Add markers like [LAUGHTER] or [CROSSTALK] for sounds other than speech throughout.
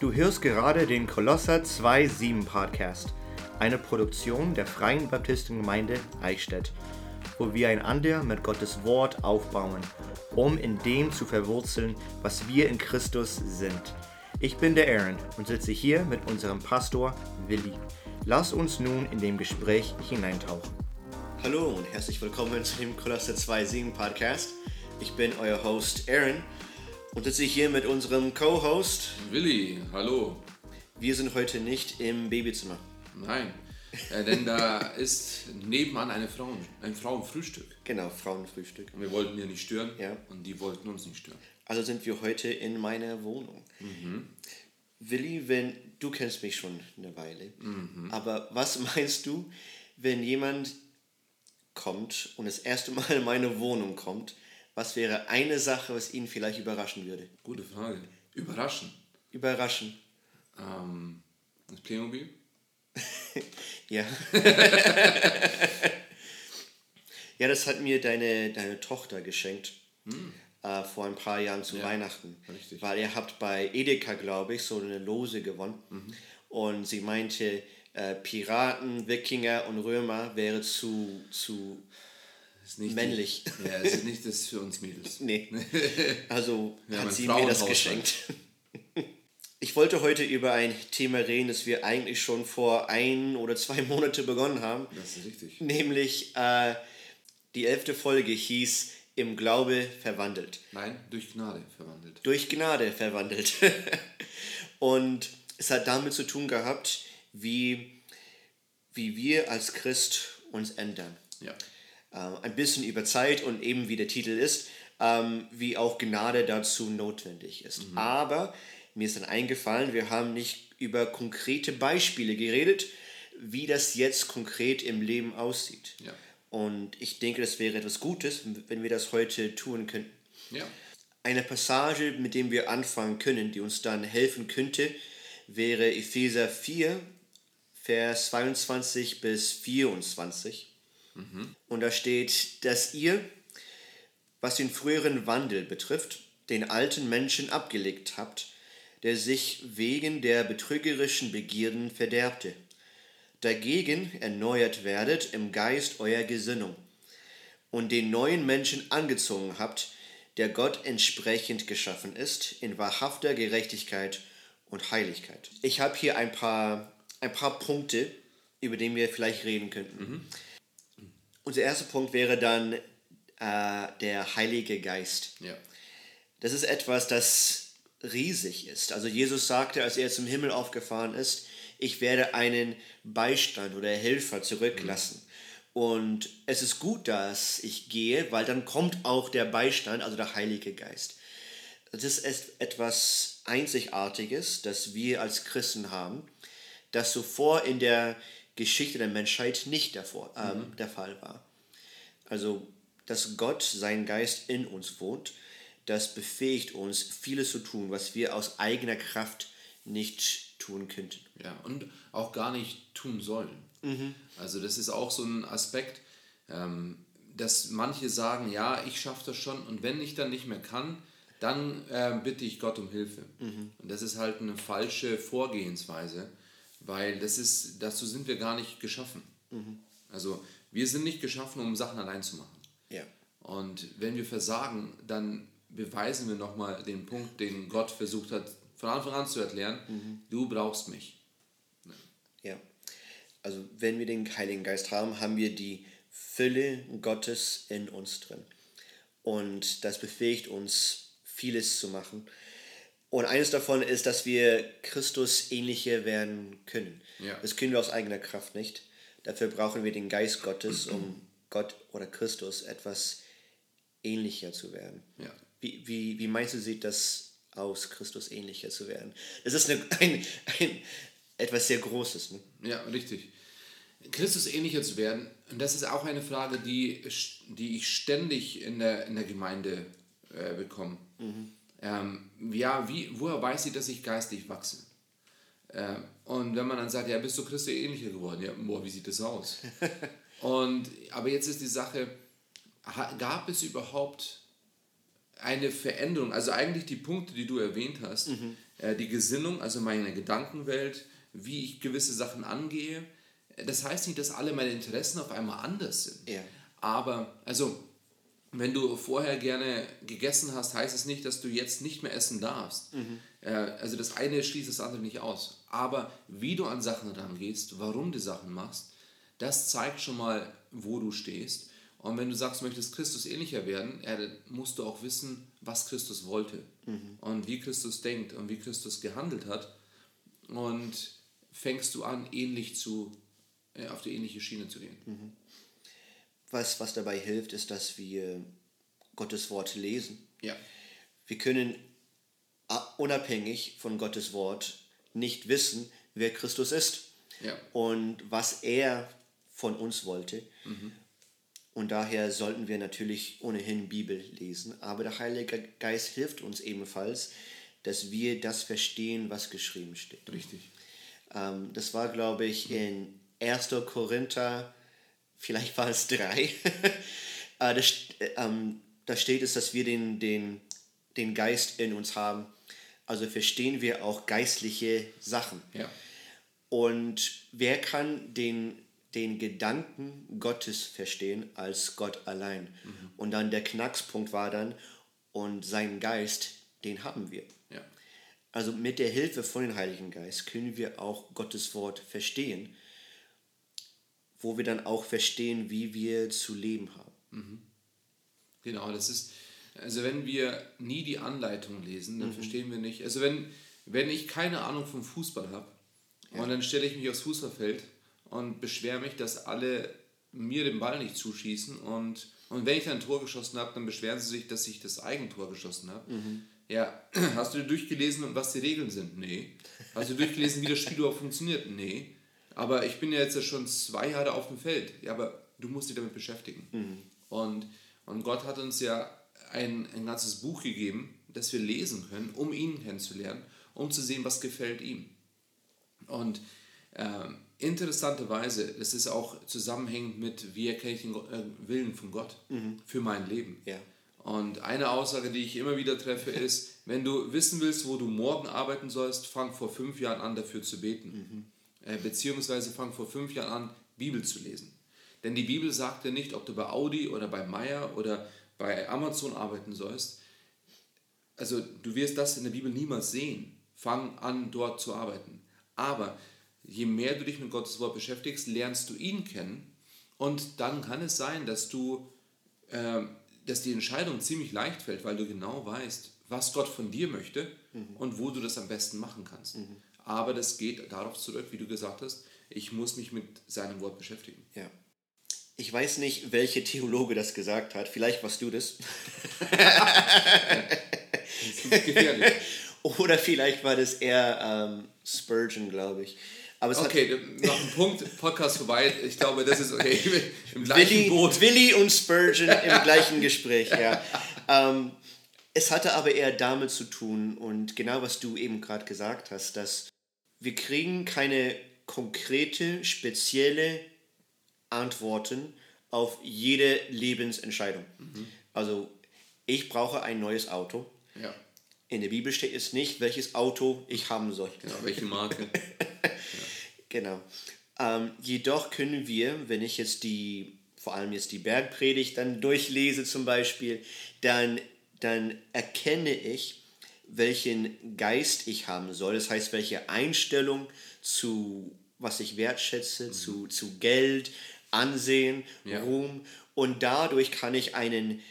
Du hörst gerade den Kolosser 2.7 Podcast, eine Produktion der Freien Baptistengemeinde Eichstätt, wo wir einander mit Gottes Wort aufbauen, um in dem zu verwurzeln, was wir in Christus sind. Ich bin der Aaron und sitze hier mit unserem Pastor Willi. Lass uns nun in dem Gespräch hineintauchen. Hallo und herzlich willkommen zu dem Kolosser 2.7 Podcast. Ich bin euer Host Aaron und sitze hier mit unserem Co-Host Willi. Hallo. Wir sind heute nicht im Babyzimmer. Nein, äh, denn da [LAUGHS] ist nebenan eine Frau, ein Frauenfrühstück. Genau, Frauenfrühstück. Und wir wollten ihr nicht stören Ja. und die wollten uns nicht stören. Also sind wir heute in meiner Wohnung. Willi, wenn du kennst mich schon eine Weile, aber was [LAUGHS] meinst du, wenn jemand kommt und das erste Mal in meine Wohnung kommt, was wäre eine Sache, was ihn vielleicht überraschen würde? Gute Frage. Überraschen. Überraschen. Ähm, das Playmobil? [LAUGHS] Ja. [LAUGHS] ja, das hat mir deine, deine Tochter geschenkt. Äh, vor ein paar Jahren zu Ja, Weihnachten. richtig. Weil ihr habt bei Edeka, glaube ich, so eine Lose gewonnen. Und sie meinte, äh, Piraten, Wikinger und Römer wäre zu, zu Männlich. Die, ja, es ist nicht das für uns Mädels. [LAUGHS] Nee. [LAUGHS] Also hat sie mir das geschenkt. [LAUGHS] Ich wollte heute über ein Thema reden, das wir eigentlich schon vor ein oder zwei Monate begonnen haben. Das ist richtig. Nämlich äh, die elfte Folge hieß Im Glaube verwandelt. Nein, durch Gnade verwandelt. Durch Gnade verwandelt. Und es hat damit zu tun gehabt, wie, wie wir als Christ uns ändern. Ja. Ähm, ein bisschen über Zeit und eben wie der Titel ist, ähm, wie auch Gnade dazu notwendig ist. Aber mir ist dann eingefallen, wir haben nicht über konkrete Beispiele geredet, wie das jetzt konkret im Leben aussieht. Ja. Und ich denke, das wäre etwas Gutes, wenn wir das heute tun könnten. Ja. Eine Passage, mit dem wir anfangen können, die uns dann helfen könnte, wäre Epheser 4, Vers 22 bis 24. Und da steht, dass ihr, was den früheren Wandel betrifft, den alten Menschen abgelegt habt, der sich wegen der betrügerischen Begierden verderbte. Dagegen erneuert werdet im Geist eurer Gesinnung und den neuen Menschen angezogen habt, der Gott entsprechend geschaffen ist, in wahrhafter Gerechtigkeit und Heiligkeit. Ich habe hier ein paar, ein paar Punkte, über die wir vielleicht reden könnten. Unser erster Punkt wäre dann äh, der Heilige Geist. Ja. Das ist etwas, das riesig ist. Also Jesus sagte, als er zum Himmel aufgefahren ist, ich werde einen Beistand oder Helfer zurücklassen. Und es ist gut, dass ich gehe, weil dann kommt auch der Beistand, also der Heilige Geist. Das ist et- etwas Einzigartiges, das wir als Christen haben, das zuvor in der Geschichte der Menschheit nicht davor, ähm, der Fall war. Also, dass Gott, sein Geist in uns wohnt, das befähigt uns, vieles zu tun, was wir aus eigener Kraft nicht tun könnten. Ja, und auch gar nicht tun sollen. Also das ist auch so ein Aspekt, ähm, dass manche sagen, ja, ich schaffe das schon und wenn ich dann nicht mehr kann, dann äh, bitte ich Gott um Hilfe. Und das ist halt eine falsche Vorgehensweise, weil das ist, dazu sind wir gar nicht geschaffen. Also wir sind nicht geschaffen, um Sachen allein zu machen. Ja. Und wenn wir versagen, dann beweisen wir nochmal den Punkt, den Gott versucht hat, von Anfang an zu erklären, du brauchst mich. Ja. Also wenn wir den Heiligen Geist haben, haben wir die Fülle Gottes in uns drin. Und das befähigt uns, vieles zu machen. Und eines davon ist, dass wir Christus ähnlicher werden können. Ja. Das können wir aus eigener Kraft nicht. Dafür brauchen wir den Geist Gottes, um Gott oder Christus etwas ähnlicher zu werden. Ja. Wie, wie, wie meinst du, sieht das aus, Christus ähnlicher zu werden? Das ist eine, ein, ein, etwas sehr Großes. Ne? Ja, richtig. Christus ähnlicher zu werden, und das ist auch eine Frage, die, die ich ständig in der, in der Gemeinde äh, bekomme. Ähm, ja, wie, woher weiß ich, dass ich geistig wachse? Äh, und wenn man dann sagt, ja, bist du Christus ähnlicher geworden? Ja, boah, wie sieht das aus? [LAUGHS] und, aber jetzt ist die Sache, gab es überhaupt eine Veränderung, also eigentlich die Punkte, die du erwähnt hast, äh, die Gesinnung, also meine Gedankenwelt, wie ich gewisse Sachen angehe. Das heißt nicht, dass alle meine Interessen auf einmal anders sind. Ja. Aber, also, wenn du vorher gerne gegessen hast, heißt es nicht, dass du jetzt nicht mehr essen darfst. Äh, also das eine schließt das andere nicht aus. Aber wie du an Sachen rangehst, warum du Sachen machst, das zeigt schon mal, wo du stehst. Und wenn du sagst, du möchtest Christus ähnlicher werden, ja, dann musst du auch wissen, was Christus wollte und wie Christus denkt und wie Christus gehandelt hat. Und fängst du an, ähnlich zu, äh, auf die ähnliche Schiene zu gehen. Was, was dabei hilft, ist, dass wir Gottes Wort lesen. Ja. Wir können äh, unabhängig von Gottes Wort nicht wissen, wer Christus ist Ja. und was er von uns wollte. Und daher sollten wir natürlich ohnehin Bibel lesen. Aber der Heilige Geist hilft uns ebenfalls, dass wir das verstehen, was geschrieben steht. Richtig. Ähm, das war, glaube ich, in 1. Korinther, vielleicht war es 3. [LAUGHS] äh, da, st- äh, ähm, da steht es, dass wir den, den, den Geist in uns haben. Also verstehen wir auch geistliche Sachen. Ja. Und wer kann den, den Gedanken Gottes verstehen als Gott allein? Und dann der Knackspunkt war dann, und sein Geist, den haben wir. Ja. Also mit der Hilfe von dem Heiligen Geist können wir auch Gottes Wort verstehen, wo wir dann auch verstehen, wie wir zu leben haben. Genau, das ist, also wenn wir nie die Anleitung lesen, dann verstehen wir nicht. Also wenn, wenn ich keine Ahnung vom Fußball habe und dann stelle ich mich aufs Fußballfeld und beschwere mich, dass alle mir den Ball nicht zuschießen und, und wenn ich dann ein Tor geschossen habe, dann beschweren sie sich, dass ich das Eigentor geschossen habe. Ja, [CLEARS THROAT] hast du dir durchgelesen, was die Regeln sind? Nee. Hast du durchgelesen, wie das Spiel überhaupt funktioniert? Nee. Aber ich bin ja jetzt schon zwei Jahre auf dem Feld. Ja, aber du musst dich damit beschäftigen. Und, und Gott hat uns ja ein, ein ganzes Buch gegeben, das wir lesen können, um ihn kennenzulernen, um zu sehen, was gefällt ihm. Und ähm, interessanterweise, das ist auch zusammenhängend mit, wie erkenne ich den äh, Willen von Gott für mein Leben. Ja. Und eine Aussage, die ich immer wieder treffe, ist, wenn du wissen willst, wo du morgen arbeiten sollst, fang vor fünf Jahren an, dafür zu beten. Äh, beziehungsweise fang vor fünf Jahren an, Bibel zu lesen. Denn die Bibel sagt dir nicht, ob du bei Audi oder bei Meyer oder bei Amazon arbeiten sollst. Also du wirst das in der Bibel niemals sehen. Fang an, dort zu arbeiten. Aber je mehr du dich mit Gottes Wort beschäftigst, lernst du ihn kennen. Und dann kann es sein, dass du ähm, dass die Entscheidung ziemlich leicht fällt, weil du genau weißt, was Gott von dir möchte und wo du das am besten machen kannst. Aber das geht darauf zurück, wie du gesagt hast, ich muss mich mit seinem Wort beschäftigen. Ja. Ich weiß nicht, welcher Theologe das gesagt hat. Vielleicht warst du das. Das ist gefährlich. [LAUGHS] Oder vielleicht war das eher ähm, Spurgeon, glaube ich. Aber es Okay, noch ein Punkt, Podcast vorbei. Ich glaube, das ist okay. Im hat gleichen Willi, Boot. Willi und Spurgeon im gleichen Gespräch, ja. [LAUGHS] Ähm, es hatte aber eher damit zu tun und genau was du eben gerade gesagt hast, dass wir kriegen keine konkrete, spezielle Antworten auf jede Lebensentscheidung. Also ich brauche ein neues Auto. Ja, In der Bibel steht es nicht, welches Auto ich haben soll. genau, welche Marke. [LAUGHS] Genau. Ähm, jedoch können wir, wenn ich jetzt die, vor allem jetzt die Bergpredigt dann durchlese zum Beispiel, dann, dann erkenne ich, welchen Geist ich haben soll. Das heißt, welche Einstellung zu, was ich wertschätze, zu, zu Geld, Ansehen, Ja. Ruhm. Und dadurch kann ich einen,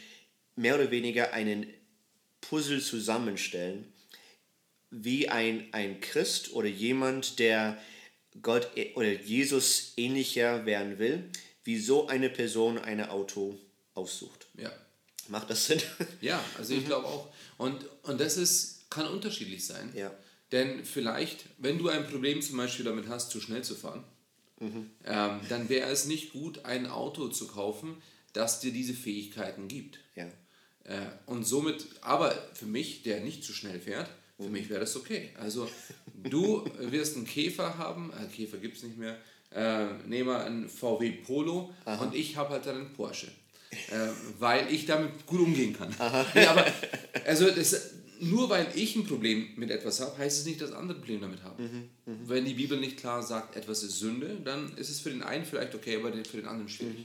mehr oder weniger einen Puzzle zusammenstellen, wie ein, ein Christ oder jemand, der Gott ä- oder Jesus ähnlicher werden will, wie so eine Person ein Auto aussucht. Ja. Macht das Sinn? Ja, also ich glaube auch. Und, und das ist, kann unterschiedlich sein. Ja. Denn vielleicht, wenn du ein Problem zum Beispiel damit hast, zu schnell zu fahren, ähm, dann wäre es nicht gut, ein Auto zu kaufen, das dir diese Fähigkeiten gibt. ja. Äh, und somit, aber für mich, der nicht zu schnell fährt, für mich wäre das okay. Also du wirst einen Käfer haben, äh, Käfer gibt es nicht mehr, äh, nehmen wir einen VW Polo und ich habe halt dann einen Porsche. Äh, weil ich damit gut umgehen kann. [LAUGHS] Nee, aber also das, nur weil ich ein Problem mit etwas habe, heißt es nicht, dass andere ein Problem damit haben. Mhm, Wenn die Bibel nicht klar sagt, etwas ist Sünde, dann ist es für den einen vielleicht okay, aber für den anderen schwierig. Mhm.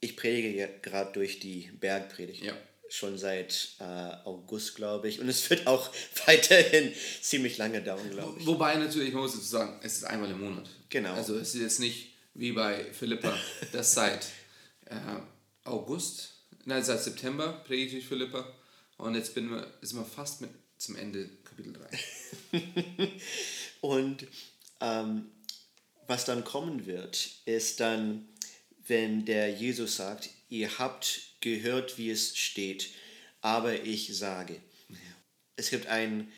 Ich predige ja gerade durch die Bergpredigt. Ja. Schon seit äh, August, glaube ich. Und es wird auch [LAUGHS] weiterhin ziemlich lange dauern, glaube ich. Wobei natürlich, man muss dazu sagen, es ist einmal im Monat. Genau. Also es ist jetzt nicht wie bei Philippa, [LAUGHS] das seit äh, August, nein, seit September predige ich Philippa und jetzt bin wir, sind wir fast mit zum Ende Kapitel 3. [LAUGHS] und ähm, was dann kommen wird, ist dann, wenn der Jesus sagt, ihr habt gehört, wie es steht, aber ich sage. Es gibt ein,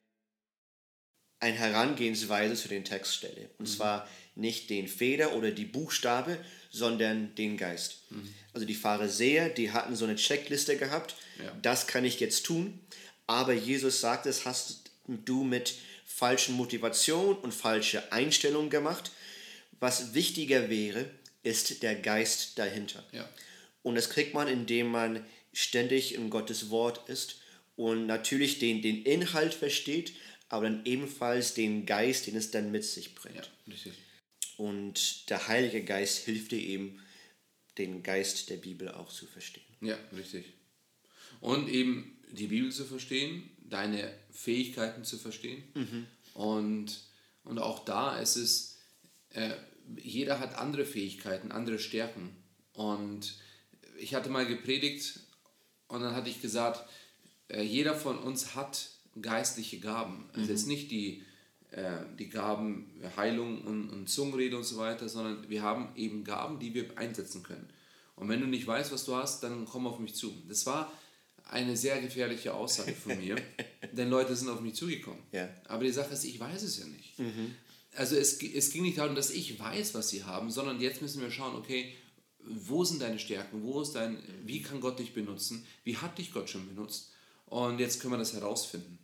eine Herangehensweise zu den Textstelle. Und mhm. zwar nicht den Feder oder die Buchstabe, sondern den Geist. Mhm. Also die Pharisäer, die hatten so eine Checkliste gehabt, ja. das kann ich jetzt tun, aber Jesus sagt, das hast du mit falschen Motivation und falscher Einstellung gemacht. Was wichtiger wäre, ist der Geist dahinter. Ja. Und das kriegt man, indem man ständig in Gottes Wort ist und natürlich den, den Inhalt versteht, aber dann ebenfalls den Geist, den es dann mit sich bringt. Ja, richtig. Und der Heilige Geist hilft dir eben, den Geist der Bibel auch zu verstehen. Ja, richtig. Und eben die Bibel zu verstehen, deine Fähigkeiten zu verstehen. Mhm. Und, und auch da ist es, äh, jeder hat andere Fähigkeiten, andere Stärken. Und ich hatte mal gepredigt und dann hatte ich gesagt, äh, jeder von uns hat geistliche Gaben. Also mhm. jetzt nicht die die Gaben Heilung und, und Zungenrede und so weiter, sondern wir haben eben Gaben, die wir einsetzen können. Und wenn du nicht weißt, was du hast, dann komm auf mich zu. Das war eine sehr gefährliche Aussage von mir, [LAUGHS] denn Leute sind auf mich zugekommen. Ja. Aber die Sache ist, ich weiß es ja nicht. Mhm. Also es, es ging nicht darum, dass ich weiß, was sie haben, sondern jetzt müssen wir schauen, okay, wo sind deine Stärken, wo ist dein, wie kann Gott dich benutzen, wie hat dich Gott schon benutzt? Und jetzt können wir das herausfinden.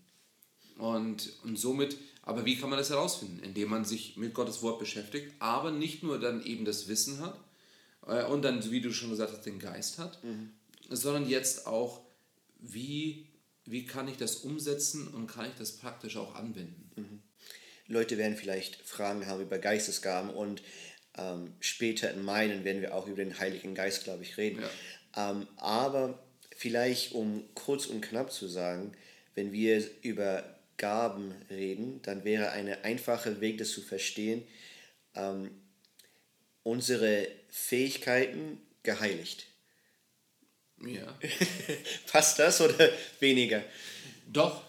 Und, und somit aber wie kann man das herausfinden? Indem man sich mit Gottes Wort beschäftigt, aber nicht nur dann eben das Wissen hat äh, und dann, wie du schon gesagt hast, den Geist hat, mhm. sondern jetzt auch, wie, wie kann ich das umsetzen und kann ich das praktisch auch anwenden? Mhm. Leute werden vielleicht Fragen haben über Geistesgaben und ähm, später in meinen werden wir auch über den Heiligen Geist, glaube ich, reden. Ja. Ähm, aber vielleicht, um kurz und knapp zu sagen, wenn wir über Gaben reden, dann wäre ein einfacher Weg, das zu verstehen, ähm, unsere Fähigkeiten geheiligt. Ja. [LAUGHS] Passt das oder weniger? Doch,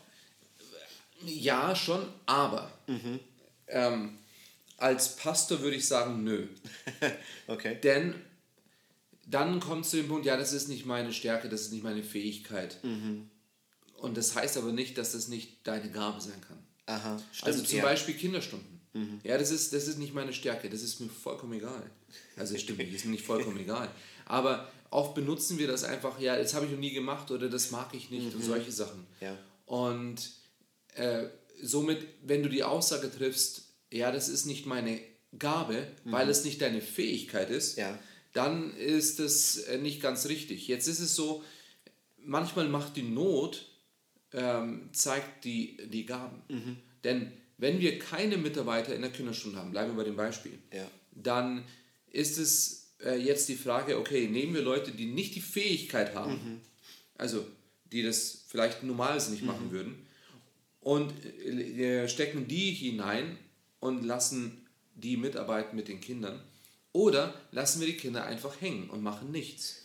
ja, schon, aber mhm. ähm, als Pastor würde ich sagen, nö. [LAUGHS] okay. Denn dann kommst du zu dem Punkt, ja, das ist nicht meine Stärke, das ist nicht meine Fähigkeit. Mhm. Und das heißt aber nicht, dass das nicht deine Gabe sein kann. Aha, stimmt, also zum ja. Beispiel Kinderstunden. Mhm. Ja, das ist, das ist nicht meine Stärke, das ist mir vollkommen egal. Also stimmt nicht, ist mir nicht vollkommen [LAUGHS] egal. Aber oft benutzen wir das einfach, ja, das habe ich noch nie gemacht oder das mag ich nicht mhm. und solche Sachen. Ja. Und äh, somit, wenn du die Aussage triffst, ja, das ist nicht meine Gabe, mhm. weil es nicht deine Fähigkeit ist, ja. dann ist das äh, nicht ganz richtig. Jetzt ist es so, manchmal macht die Not ähm, zeigt die, die Gaben. Mhm. Denn wenn wir keine Mitarbeiter in der Kinderstunde haben, bleiben wir bei dem Beispiel, ja. dann ist es äh, jetzt die Frage, okay, nehmen wir Leute, die nicht die Fähigkeit haben, mhm. also die das vielleicht normales nicht mhm. machen würden, und äh, stecken die hinein und lassen die mitarbeiten mit den Kindern. Oder lassen wir die Kinder einfach hängen und machen nichts.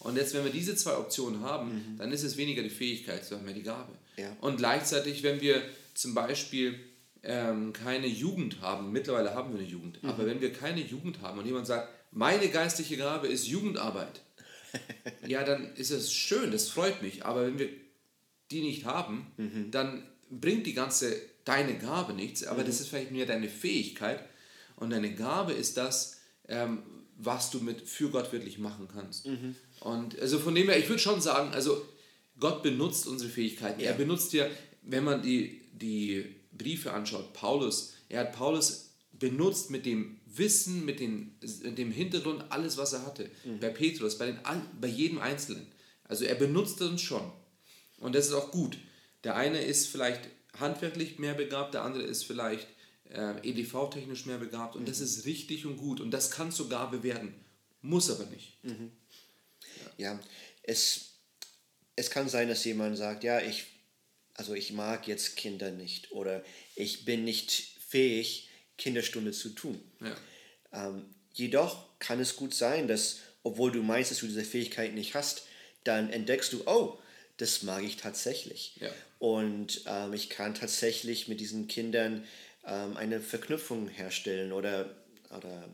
Und jetzt, wenn wir diese zwei Optionen haben, mhm. dann ist es weniger die Fähigkeit, sondern mehr die Gabe. Ja. Und gleichzeitig, wenn wir zum Beispiel ähm, keine Jugend haben, mittlerweile haben wir eine Jugend, mhm. aber wenn wir keine Jugend haben und jemand sagt, meine geistliche Gabe ist Jugendarbeit, [LAUGHS] ja, dann ist es schön, das freut mich, aber wenn wir die nicht haben, mhm. dann bringt die ganze deine Gabe nichts, aber das mhm. ist vielleicht mehr deine Fähigkeit und deine Gabe ist das, ähm, was du mit für Gott wirklich machen kannst. Mhm. Und also von dem her, ich würde schon sagen, also Gott benutzt unsere Fähigkeiten. Ja. Er benutzt ja, wenn man die, die Briefe anschaut, Paulus, er hat Paulus benutzt mit dem Wissen, mit, den, mit dem Hintergrund, alles, was er hatte. Mhm. Bei Petrus, bei, den, bei jedem Einzelnen. Also er benutzt uns schon. Und das ist auch gut. Der eine ist vielleicht handwerklich mehr begabt, der andere ist vielleicht äh, EDV-technisch mehr begabt und das ist richtig und gut und das kann zur Gabe werden, muss aber nicht. Ja, es, es kann sein, dass jemand sagt, ja, ich, also ich mag jetzt Kinder nicht oder ich bin nicht fähig, Kinderstunde zu tun. Ja. Ähm, jedoch kann es gut sein, dass, obwohl du meinst, dass du diese Fähigkeit nicht hast, dann entdeckst du, oh, das mag ich tatsächlich. Ja. Und ähm, ich kann tatsächlich mit diesen Kindern ähm, eine Verknüpfung herstellen oder, oder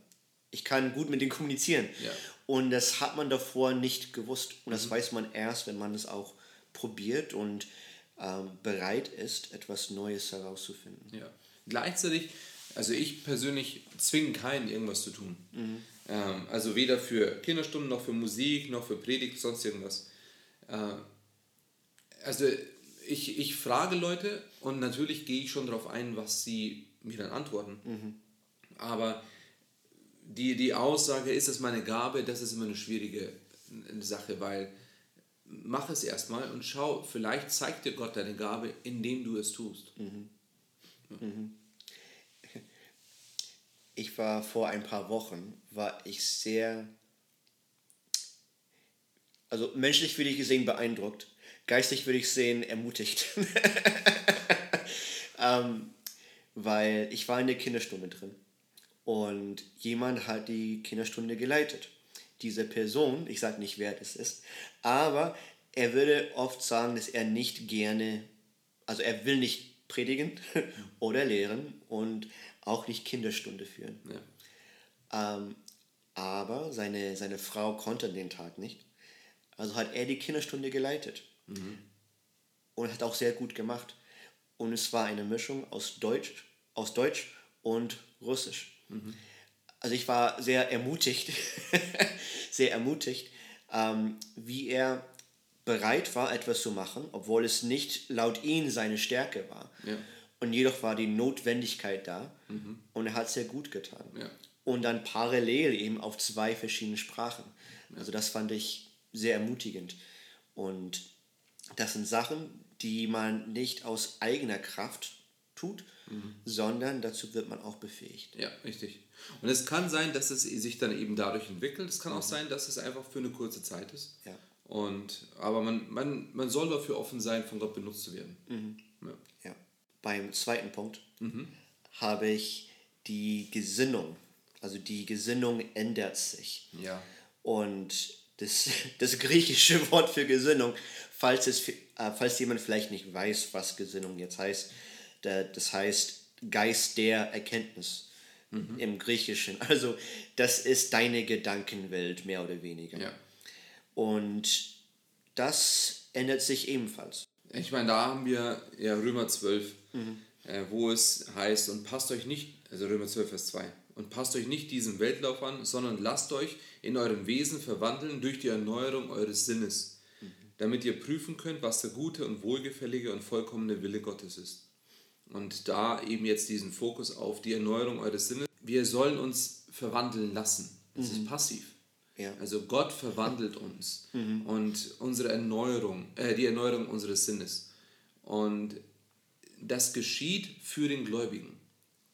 ich kann gut mit denen kommunizieren. Ja. Und das hat man davor nicht gewusst. Und das weiß man erst, wenn man es auch probiert und ähm, bereit ist, etwas Neues herauszufinden. Ja. Gleichzeitig, also ich persönlich zwinge keinen, irgendwas zu tun. Ähm, also weder für Kinderstunden noch für Musik noch für Predigt, sonst irgendwas. Äh, also ich, ich frage Leute und natürlich gehe ich schon darauf ein, was sie mir dann antworten. Aber die, die Aussage, ist es meine Gabe, das ist immer eine schwierige Sache, weil mach es erstmal und schau, vielleicht zeigt dir Gott deine Gabe, indem du es tust. Ich war vor ein paar Wochen, war ich sehr, also menschlich würde ich gesehen beeindruckt, geistig würde ich sehen ermutigt. [LAUGHS] ähm, weil ich war in der Kinderstunde drin und jemand hat die Kinderstunde geleitet. Diese Person, ich sage nicht, wer das ist, aber er würde oft sagen, dass er nicht gerne, also er will nicht predigen [LAUGHS] oder lehren und auch nicht Kinderstunde führen. Ja. Ähm, aber seine, seine Frau konnte den Tag nicht. Also hat er die Kinderstunde geleitet. Und hat auch sehr gut gemacht. Und es war eine Mischung aus Deutsch, aus Deutsch und Russisch. Also ich war sehr ermutigt, [LAUGHS] sehr ermutigt, ähm, wie er bereit war, etwas zu machen, obwohl es nicht laut ihm seine Stärke war. Ja. Und jedoch war die Notwendigkeit da und er hat es sehr gut getan. Ja. Und dann parallel eben auf zwei verschiedene Sprachen. Also das fand ich sehr ermutigend. Und das sind Sachen, die man nicht aus eigener Kraft tut, sondern dazu wird man auch befähigt. Ja, richtig. Und es kann sein, dass es sich dann eben dadurch entwickelt. Es kann auch sein, dass es einfach für eine kurze Zeit ist. Ja. Und, aber man, man, man soll dafür offen sein, von Gott benutzt zu werden. Ja. Ja. Beim zweiten Punkt habe ich die Gesinnung. Also die Gesinnung ändert sich. Ja. Und das, das griechische [LAUGHS] Wort für Gesinnung, falls, es, äh, falls jemand vielleicht nicht weiß, was Gesinnung jetzt heißt, da- das heißt Geist der Erkenntnis im Griechischen. [LAUGHS] Also das ist deine Gedankenwelt, mehr oder weniger. ja. Und das ändert sich ebenfalls. Ich meine, da haben wir ja Römer 12, äh, wo es heißt, und passt euch nicht, also Römer 12, Vers 2, und passt euch nicht diesem Weltlauf an, sondern lasst euch in eurem Wesen verwandeln durch die Erneuerung eures Sinnes, damit ihr prüfen könnt, was der gute und wohlgefällige und vollkommene Wille Gottes ist. Und da eben jetzt diesen Fokus auf die Erneuerung eures Sinnes. Wir sollen uns verwandeln lassen. Das ist passiv. Ja. Also Gott verwandelt uns und unsere Erneuerung, äh, die Erneuerung unseres Sinnes. Und das geschieht für den Gläubigen.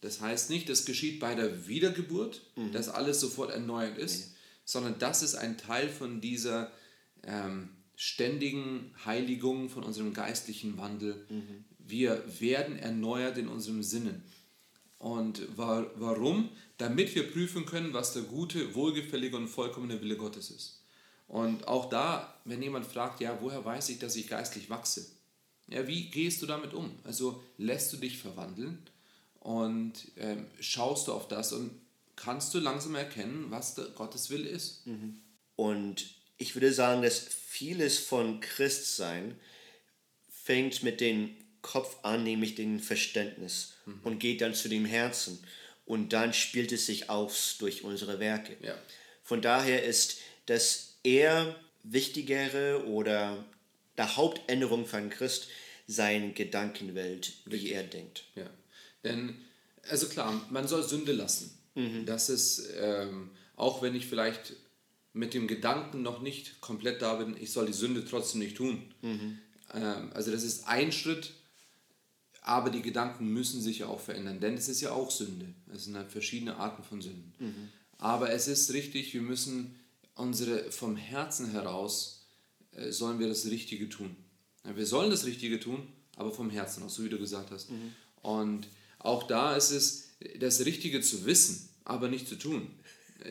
Das heißt nicht, das geschieht bei der Wiedergeburt, dass alles sofort erneuert ist, sondern das ist ein Teil von dieser ähm, ständigen Heiligung, von unserem geistlichen Wandel. Wir werden erneuert in unserem Sinnen. Und wa warum? Damit wir prüfen können, was der gute, wohlgefällige und vollkommene Wille Gottes ist. Und auch da, wenn jemand fragt, ja, woher weiß ich, dass ich geistlich wachse? Ja, wie gehst du damit um? Also lässt du dich verwandeln und ähm, schaust du auf das und kannst du langsam erkennen, was der Gottes Wille ist. Und ich würde sagen, dass vieles von Christsein fängt mit dem Kopf an, nämlich dem Verständnis und geht dann zu dem Herzen. Und dann spielt es sich aus durch unsere Werke. Ja. Von daher ist das eher wichtigere oder der Hauptänderung von Christ seine Gedankenwelt, wie er denkt. Ja, denn, also klar, man soll Sünde lassen. Das ist, ähm, auch wenn ich vielleicht mit dem Gedanken noch nicht komplett da bin, ich soll die Sünde trotzdem nicht tun. ähm, also das ist ein Schritt, aber die Gedanken müssen sich ja auch verändern, denn es ist ja auch Sünde. Es sind halt verschiedene Arten von Sünden. Mhm. Aber es ist richtig, wir müssen unsere vom Herzen heraus äh, sollen wir das Richtige tun. Ja, wir sollen das Richtige tun, aber vom Herzen aus, so wie du gesagt hast. Mhm. Und auch da ist es das Richtige zu wissen, aber nicht zu tun.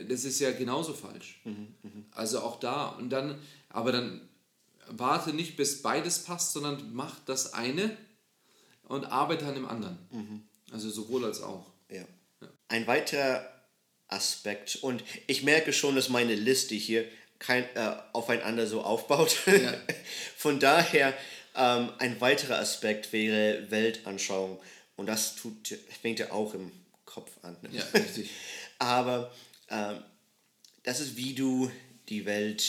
Das ist ja genauso falsch. Mhm. Mhm. Also auch da und dann, aber dann warte nicht, bis beides passt, sondern mach das eine und arbeite an dem anderen. Mhm. Also sowohl als auch. Ja. ja. Ein weiterer Aspekt, und ich merke schon, dass meine Liste hier kein, äh, aufeinander so aufbaut. Ja. [LAUGHS] Von daher, ähm, ein weiterer Aspekt wäre Weltanschauung. Und das tut, fängt ja auch im Kopf an. Ne? Ja, [LAUGHS] richtig. Aber ähm, das ist, wie du die Welt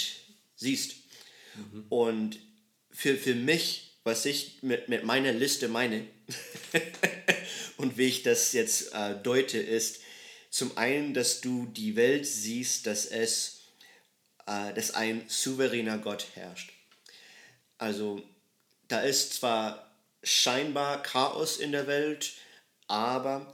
siehst. Mhm. Und für, für mich, was ich mit, mit meiner Liste meine [LAUGHS] und wie ich das jetzt äh, deute, ist zum einen, dass du die Welt siehst, dass es, äh, dass ein souveräner Gott herrscht. Also da ist zwar scheinbar Chaos in der Welt, aber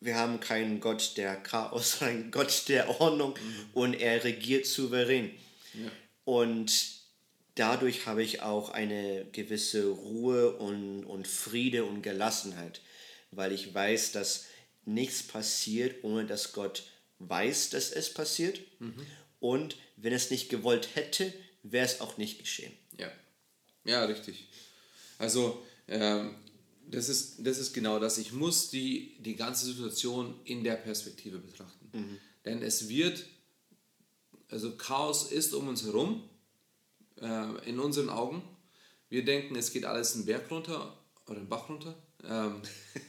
wir haben keinen Gott der Chaos, [LAUGHS] einen Gott der Ordnung mhm. und er regiert souverän. Ja. Und dadurch habe ich auch eine gewisse Ruhe und, und Friede und Gelassenheit, weil ich weiß, dass nichts passiert, ohne dass Gott weiß, dass es passiert. Mhm. Und wenn es nicht gewollt hätte, wäre es auch nicht geschehen. Ja, ja richtig. Also ähm, das, ist, das ist genau das. Ich muss die, die ganze Situation in der Perspektive betrachten. Mhm. Denn es wird, also Chaos ist um uns herum, äh, in unseren Augen. Wir denken, es geht alles einen Berg runter oder einen Bach runter. Ähm,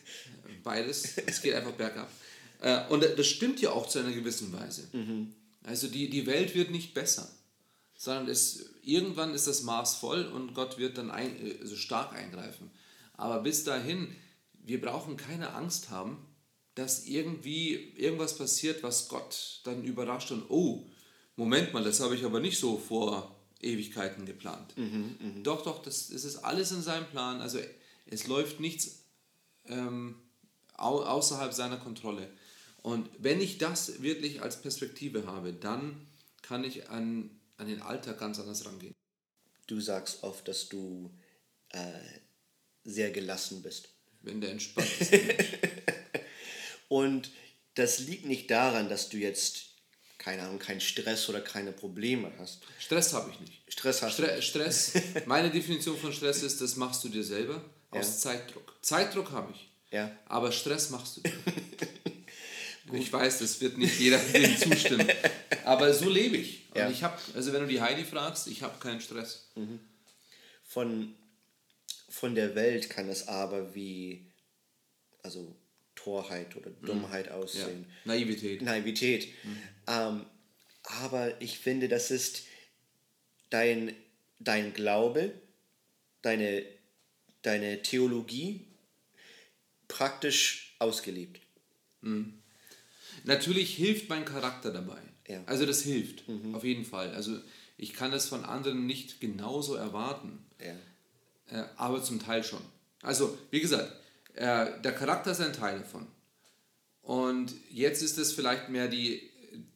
[LAUGHS] beides. Es geht einfach bergab. Äh, und das stimmt ja auch zu einer gewissen Weise. Mhm. Also die, die Welt wird nicht besser, sondern es, irgendwann ist das Maß voll und Gott wird dann ein, also stark eingreifen. Aber bis dahin, wir brauchen keine Angst haben, dass irgendwie irgendwas passiert, was Gott dann überrascht und oh, Moment mal, das habe ich aber nicht so vor Ewigkeiten geplant. Mhm, mh. Doch, doch, das, das ist alles in seinem Plan. Also es läuft nichts ähm, au außerhalb seiner Kontrolle. Und wenn ich das wirklich als Perspektive habe, dann kann ich an, an den Alltag ganz anders rangehen. Du sagst oft, dass du äh, sehr gelassen bist. Wenn der entspannt [LAUGHS] ist. Und das liegt nicht daran, dass du jetzt, keine Ahnung, keinen Stress oder keine Probleme hast. Stress habe ich nicht. Stress hast Stre du nicht. Stress, [LAUGHS] meine Definition von Stress ist, das machst du dir selber aus ja. Zeitdruck. Zeitdruck habe ich. Ja. Aber Stress machst du dir. [LAUGHS] ich weiß, das wird nicht jeder dem zustimmen. Aber so lebe ich. Und ja. ich habe, also wenn du die Heidi fragst, ich habe keinen Stress. Mhm. Von von der Welt kann es aber wie also Torheit oder mhm. Dummheit mhm. aussehen. Ja. Naivität. Naivität. Mhm. Ähm, aber ich finde, das ist dein, dein Glaube, deine, deine Theologie praktisch ausgelebt. Mhm. Natürlich hilft mein Charakter dabei. Ja. Also das hilft, mhm. auf jeden Fall. Also ich kann das von anderen nicht genauso erwarten. Ja. Äh, aber zum Teil schon. Also, wie gesagt, äh, der Charakter ist ein Teil davon. Und jetzt ist es vielleicht mehr die,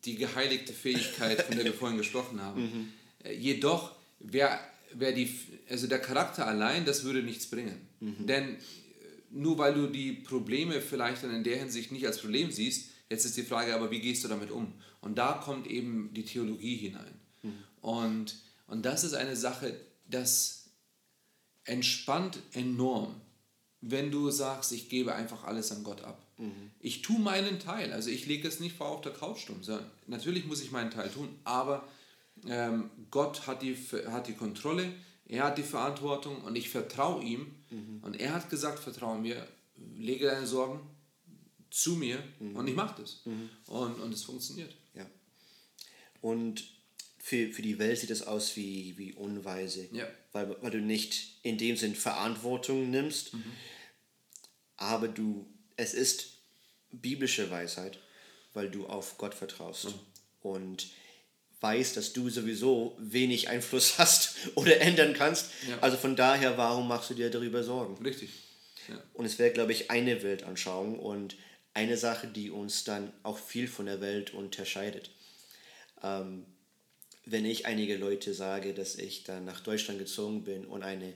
die geheiligte Fähigkeit, von der wir [LAUGHS] vorhin gesprochen haben. Mhm. Äh, jedoch, wer, wer die, also der Charakter allein, das würde nichts bringen. Mhm. Denn nur weil du die Probleme vielleicht dann in der Hinsicht nicht als Problem siehst, jetzt ist die Frage aber, wie gehst du damit um? Und da kommt eben die Theologie hinein. Mhm. Und, und das ist eine Sache, das entspannt enorm, wenn du sagst, ich gebe einfach alles an Gott ab. Mhm. Ich tue meinen Teil. Also ich lege es nicht vor auf der Couch stumm, sondern natürlich muss ich meinen Teil tun, aber ähm, Gott hat die, hat die Kontrolle, er hat die Verantwortung und ich vertraue ihm. Mhm. Und er hat gesagt, vertraue mir, lege deine Sorgen zu mir mhm. und ich mache das. Mhm. Und, und es funktioniert. Ja. Und für, für die Welt sieht es aus wie, wie unweise, ja. weil, weil du nicht in dem Sinn Verantwortung nimmst, mhm. aber du, es ist biblische Weisheit, weil du auf Gott vertraust. Mhm. Und weiß, dass du sowieso wenig Einfluss [LAUGHS] hast oder ändern kannst. Ja. Also von daher, warum machst du dir darüber Sorgen? Richtig. Ja. Und es wäre, glaube ich, eine Weltanschauung und eine Sache, die uns dann auch viel von der Welt unterscheidet. Ähm, wenn ich einige Leute sage, dass ich dann nach Deutschland gezogen bin und eine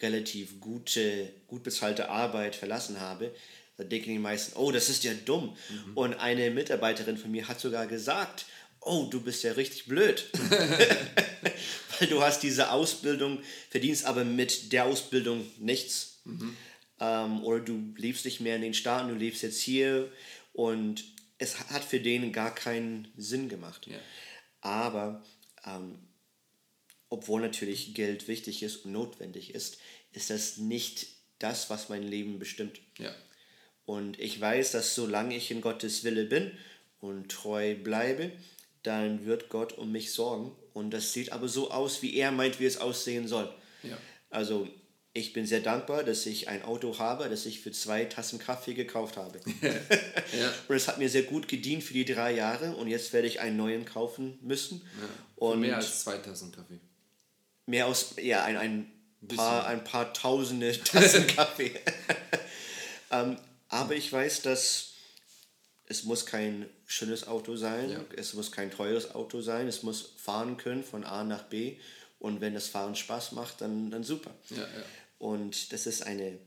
relativ gute, gut bezahlte Arbeit verlassen habe, dann denken die meisten, oh, das ist ja dumm. Mhm. Und eine Mitarbeiterin von mir hat sogar gesagt, oh, du bist ja richtig blöd. [LAUGHS] Weil du hast diese Ausbildung, verdienst aber mit der Ausbildung nichts. Mhm. Ähm, oder du lebst nicht mehr in den Staaten, du lebst jetzt hier und es hat für den gar keinen Sinn gemacht. Ja. Aber ähm, obwohl natürlich Geld wichtig ist und notwendig ist, ist das nicht das, was mein Leben bestimmt. Ja. Und ich weiß, dass solange ich in Gottes Wille bin und treu bleibe, dann wird Gott um mich sorgen. Und das sieht aber so aus, wie er meint, wie es aussehen soll. Ja. Also ich bin sehr dankbar, dass ich ein Auto habe, das ich für zwei Tassen Kaffee gekauft habe. [LAUGHS] ja. Und es hat mir sehr gut gedient für die drei Jahre und jetzt werde ich einen neuen kaufen müssen. Ja. Und mehr als zwei Tassen Kaffee. Mehr aus, ja, ein, ein, paar, ein paar tausende [LAUGHS] Tassen Kaffee. [LAUGHS] ähm, aber ich weiß, dass es muss kein schönes Auto sein, Ja. es muss kein teures Auto sein, es muss fahren können von A nach B und wenn das Fahren Spaß macht, dann, dann super. Ja, ja. Und das ist eine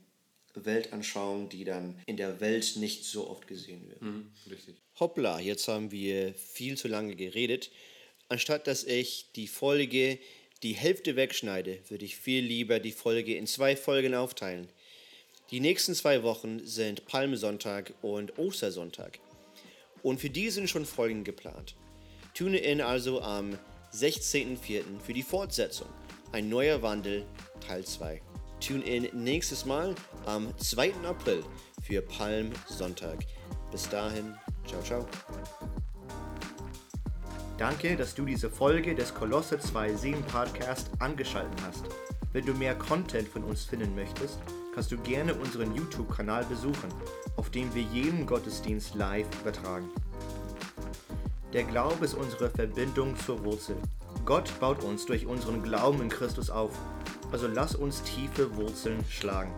Weltanschauung, die dann in der Welt nicht so oft gesehen wird. Mhm, richtig. Hoppla, jetzt haben wir viel zu lange geredet. Anstatt dass ich die Folge die Hälfte wegschneide, würde ich viel lieber die Folge in zwei Folgen aufteilen. Die nächsten zwei Wochen sind Palmsonntag und Ostersonntag. Und für die sind schon Folgen geplant. Tune in also am 16.04. für die Fortsetzung. Ein neuer Wandel, Teil 2. Tune in nächstes Mal am 2. April für Palmsonntag. Bis dahin, ciao, ciao. Danke, dass du diese Folge des Kolosse 2.7 Podcast angeschaltet hast. Wenn du mehr Content von uns finden möchtest, kannst du gerne unseren YouTube-Kanal besuchen, auf dem wir jeden Gottesdienst live übertragen. Der Glaube ist unsere Verbindung zur Wurzel. Gott baut uns durch unseren Glauben in Christus auf, also lass uns tiefe Wurzeln schlagen.